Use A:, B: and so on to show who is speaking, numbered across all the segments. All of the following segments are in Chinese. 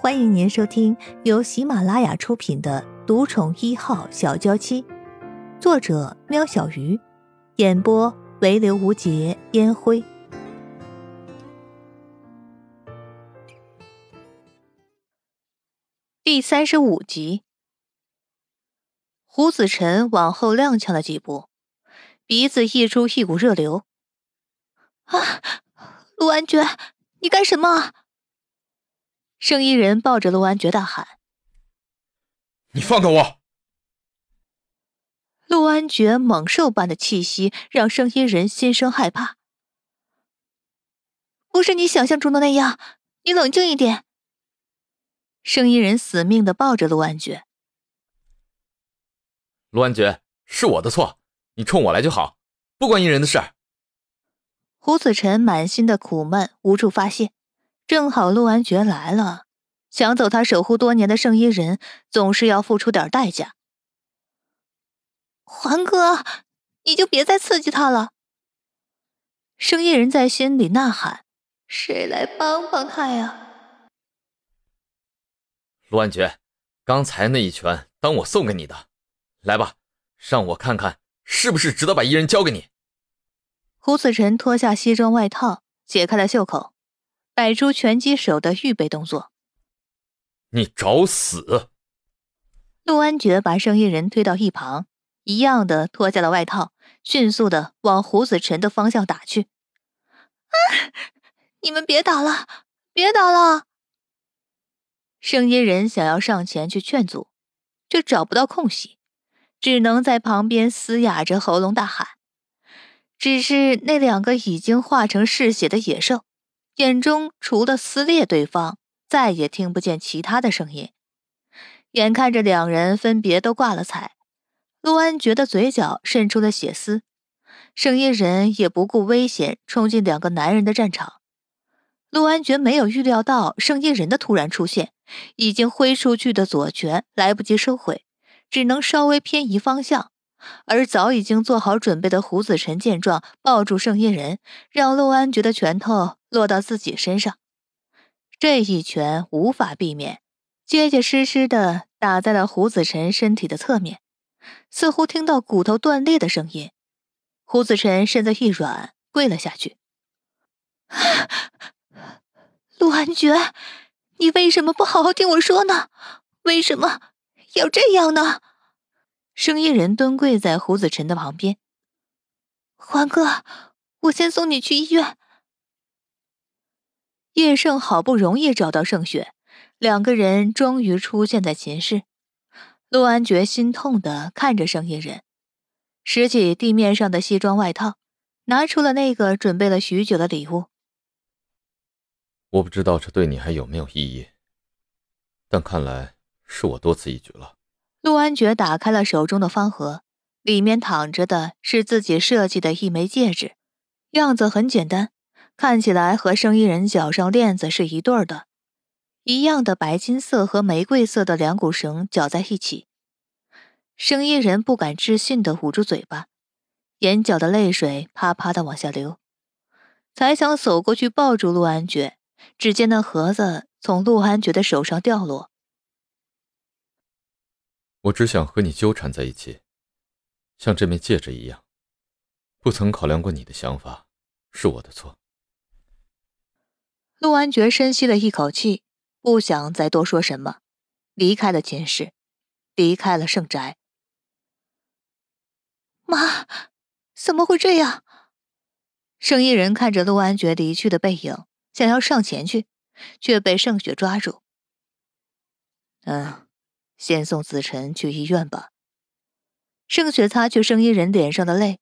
A: 欢迎您收听由喜马拉雅出品的《独宠一号小娇妻》，作者：喵小鱼，演播：唯刘无节烟灰。第三十五集，胡子晨往后踉跄了几步，鼻子溢出一股热流。
B: 啊，陆安觉，你干什么？
A: 圣衣人抱着陆安觉大喊：“
C: 你放开我！”
A: 陆安觉猛兽般的气息让圣衣人心生害怕。
B: 不是你想象中的那样，你冷静一点。
A: 圣衣人死命的抱着陆安觉。
C: 陆安觉，是我的错，你冲我来就好，不关一人的事。
A: 胡子晨满心的苦闷无处发泄。正好陆安觉来了，抢走他守护多年的圣衣人，总是要付出点代价。
B: 环哥，你就别再刺激他了。
A: 圣衣人在心里呐喊：“
B: 谁来帮帮他呀？”
C: 陆安觉，刚才那一拳当我送给你的，来吧，让我看看是不是值得把伊人交给你。
A: 胡子晨脱下西装外套，解开了袖口。摆出拳击手的预备动作。
C: 你找死！
A: 陆安觉把生意人推到一旁，一样的脱下了外套，迅速的往胡子晨的方向打去。
B: 啊！你们别打了，别打了！
A: 声音人想要上前去劝阻，却找不到空隙，只能在旁边嘶哑着喉咙大喊。只是那两个已经化成嗜血的野兽。眼中除了撕裂对方，再也听不见其他的声音。眼看着两人分别都挂了彩，陆安觉的嘴角渗出了血丝。圣衣人也不顾危险，冲进两个男人的战场。陆安觉没有预料到圣衣人的突然出现，已经挥出去的左拳来不及收回，只能稍微偏移方向。而早已经做好准备的胡子晨见状，抱住圣衣人，让陆安觉的拳头落到自己身上。这一拳无法避免，结结实实的打在了胡子晨身体的侧面，似乎听到骨头断裂的声音。胡子晨身子一软，跪了下去。
B: 陆安觉，你为什么不好好听我说呢？为什么要这样呢？
A: 生意人蹲跪在胡子晨的旁边。
B: 环哥，我先送你去医院。
A: 叶盛好不容易找到盛雪，两个人终于出现在寝室。陆安觉心痛的看着生意人，拾起地面上的西装外套，拿出了那个准备了许久的礼物。
C: 我不知道这对你还有没有意义，但看来是我多此一举了。
A: 陆安觉打开了手中的方盒，里面躺着的是自己设计的一枚戒指，样子很简单，看起来和生意人脚上链子是一对的，一样的白金色和玫瑰色的两股绳绞在一起。生意人不敢置信的捂住嘴巴，眼角的泪水啪啪的往下流，才想走过去抱住陆安觉，只见那盒子从陆安觉的手上掉落。
C: 我只想和你纠缠在一起，像这枚戒指一样，不曾考量过你的想法，是我的错。
A: 陆安觉深吸了一口气，不想再多说什么，离开了寝室，离开了圣宅。
B: 妈，怎么会这样？
A: 圣衣人看着陆安觉离去的背影，想要上前去，却被盛雪抓住。嗯。先送子辰去医院吧。盛雪擦去圣衣人脸上的泪。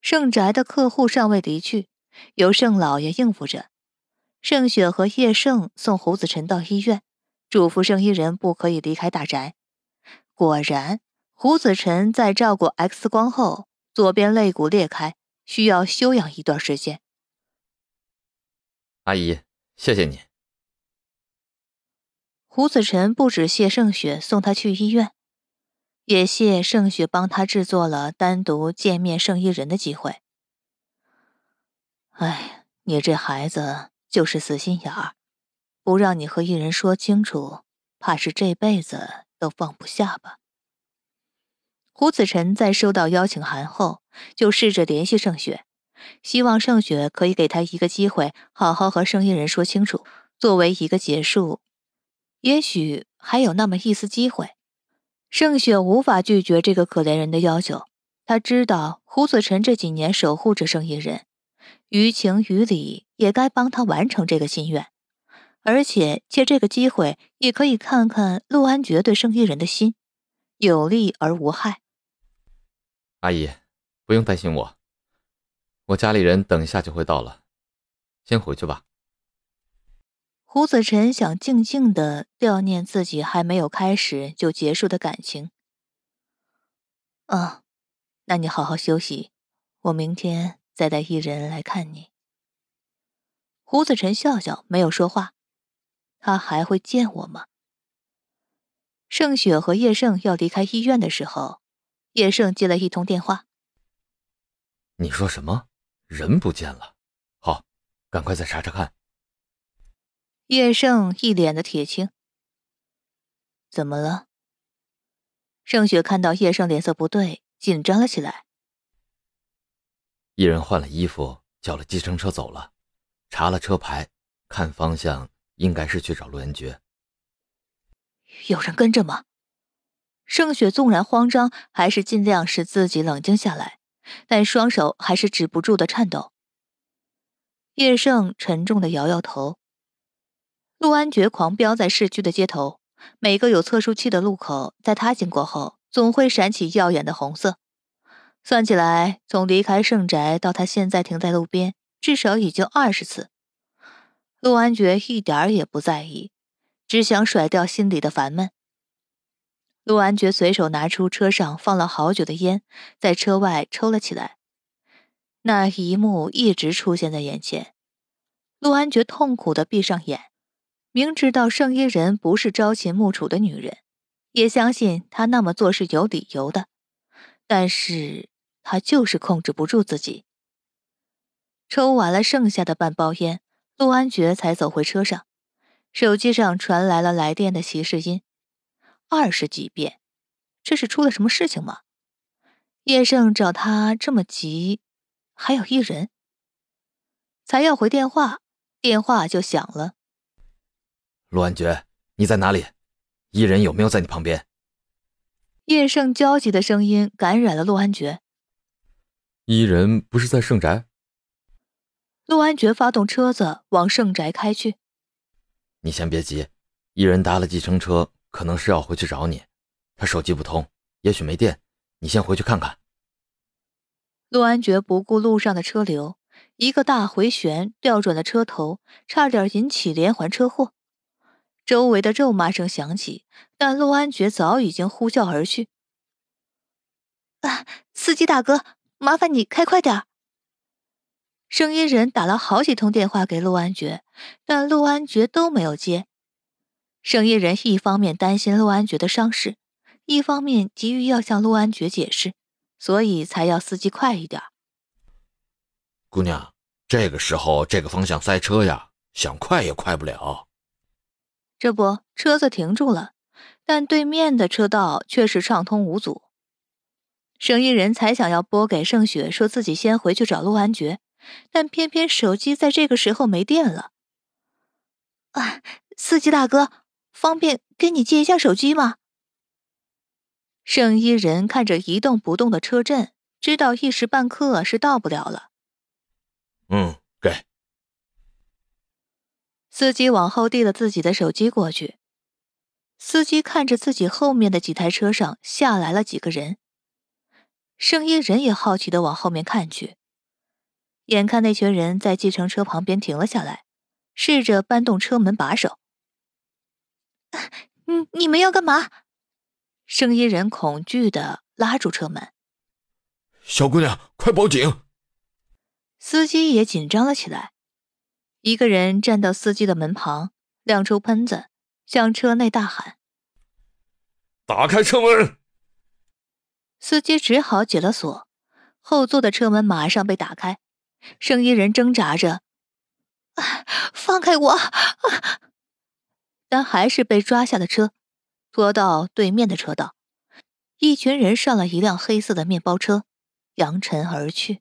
A: 盛宅的客户尚未离去，由盛老爷应付着。盛雪和叶盛送胡子晨到医院，嘱咐圣衣人不可以离开大宅。果然，胡子晨在照过 X 光后，左边肋骨裂开，需要休养一段时间。
C: 阿姨，谢谢你。
A: 胡子晨不止谢盛雪送他去医院，也谢盛雪帮他制作了单独见面圣衣人的机会。哎，你这孩子就是死心眼儿，不让你和艺人说清楚，怕是这辈子都放不下吧。胡子辰在收到邀请函后，就试着联系盛雪，希望盛雪可以给他一个机会，好好和盛艺人说清楚，作为一个结束，也许还有那么一丝机会。盛雪无法拒绝这个可怜人的要求，他知道胡子辰这几年守护着盛艺人，于情于理也该帮他完成这个心愿。而且借这个机会，也可以看看陆安觉对盛一人的心，有利而无害。
C: 阿姨，不用担心我，我家里人等一下就会到了，先回去吧。
A: 胡子辰想静静的悼念自己还没有开始就结束的感情。嗯，那你好好休息，我明天再带一人来看你。胡子辰笑笑，没有说话。他还会见我吗？盛雪和叶盛要离开医院的时候，叶盛接了一通电话。
C: 你说什么？人不见了？好，赶快再查查看。
A: 叶盛一脸的铁青。怎么了？盛雪看到叶盛脸色不对，紧张了起来。
C: 一人换了衣服，叫了计程车走了，查了车牌，看方向。应该是去找陆延觉。
A: 有人跟着吗？盛雪纵然慌张，还是尽量使自己冷静下来，但双手还是止不住的颤抖。叶盛沉重的摇摇头。陆安觉狂飙在市区的街头，每个有测速器的路口，在他经过后，总会闪起耀眼的红色。算起来，从离开盛宅到他现在停在路边，至少已经二十次。陆安觉一点儿也不在意，只想甩掉心里的烦闷。陆安觉随手拿出车上放了好久的烟，在车外抽了起来。那一幕一直出现在眼前。陆安觉痛苦的闭上眼，明知道盛依人不是朝秦暮楚的女人，也相信她那么做是有理由的，但是他就是控制不住自己。抽完了剩下的半包烟。陆安觉才走回车上，手机上传来了来电的提示音，二十几遍，这是出了什么事情吗？叶盛找他这么急，还有一人，才要回电话，电话就响了。
C: 陆安觉，你在哪里？伊人有没有在你旁边？
A: 叶盛焦急的声音感染了陆安觉。
C: 伊人不是在盛宅？
A: 陆安觉发动车子往盛宅开去。
C: 你先别急，伊人搭了计程车，可能是要回去找你。他手机不通，也许没电，你先回去看看。
A: 陆安觉不顾路上的车流，一个大回旋调转了车头，差点引起连环车祸。周围的咒骂声响起，但陆安觉早已经呼啸而去。啊，司机大哥，麻烦你开快点儿。声音人打了好几通电话给陆安觉，但陆安觉都没有接。声音人一方面担心陆安觉的伤势，一方面急于要向陆安觉解释，所以才要司机快一点。
D: 姑娘，这个时候这个方向塞车呀，想快也快不了。
A: 这不，车子停住了，但对面的车道却是畅通无阻。声音人才想要拨给盛雪，说自己先回去找陆安觉。但偏偏手机在这个时候没电了。啊，司机大哥，方便跟你借一下手机吗？圣衣人看着一动不动的车阵，知道一时半刻是到不了了。
D: 嗯，给。
A: 司机往后递了自己的手机过去。司机看着自己后面的几台车上下来了几个人，圣衣人也好奇的往后面看去。眼看那群人在计程车旁边停了下来，试着搬动车门把手。
B: 你你们要干嘛？
A: 声音人恐惧的拉住车门。
D: 小姑娘，快报警！
A: 司机也紧张了起来。一个人站到司机的门旁，亮出喷子，向车内大喊：“
D: 打开车门！”
A: 司机只好解了锁，后座的车门马上被打开。声音人挣扎着：“
B: 放开我！”
A: 但还是被抓下了车，拖到对面的车道。一群人上了一辆黑色的面包车，扬尘而去。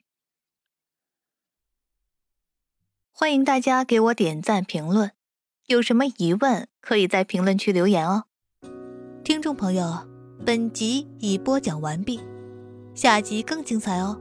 A: 欢迎大家给我点赞评论，有什么疑问可以在评论区留言哦。听众朋友，本集已播讲完毕，下集更精彩哦。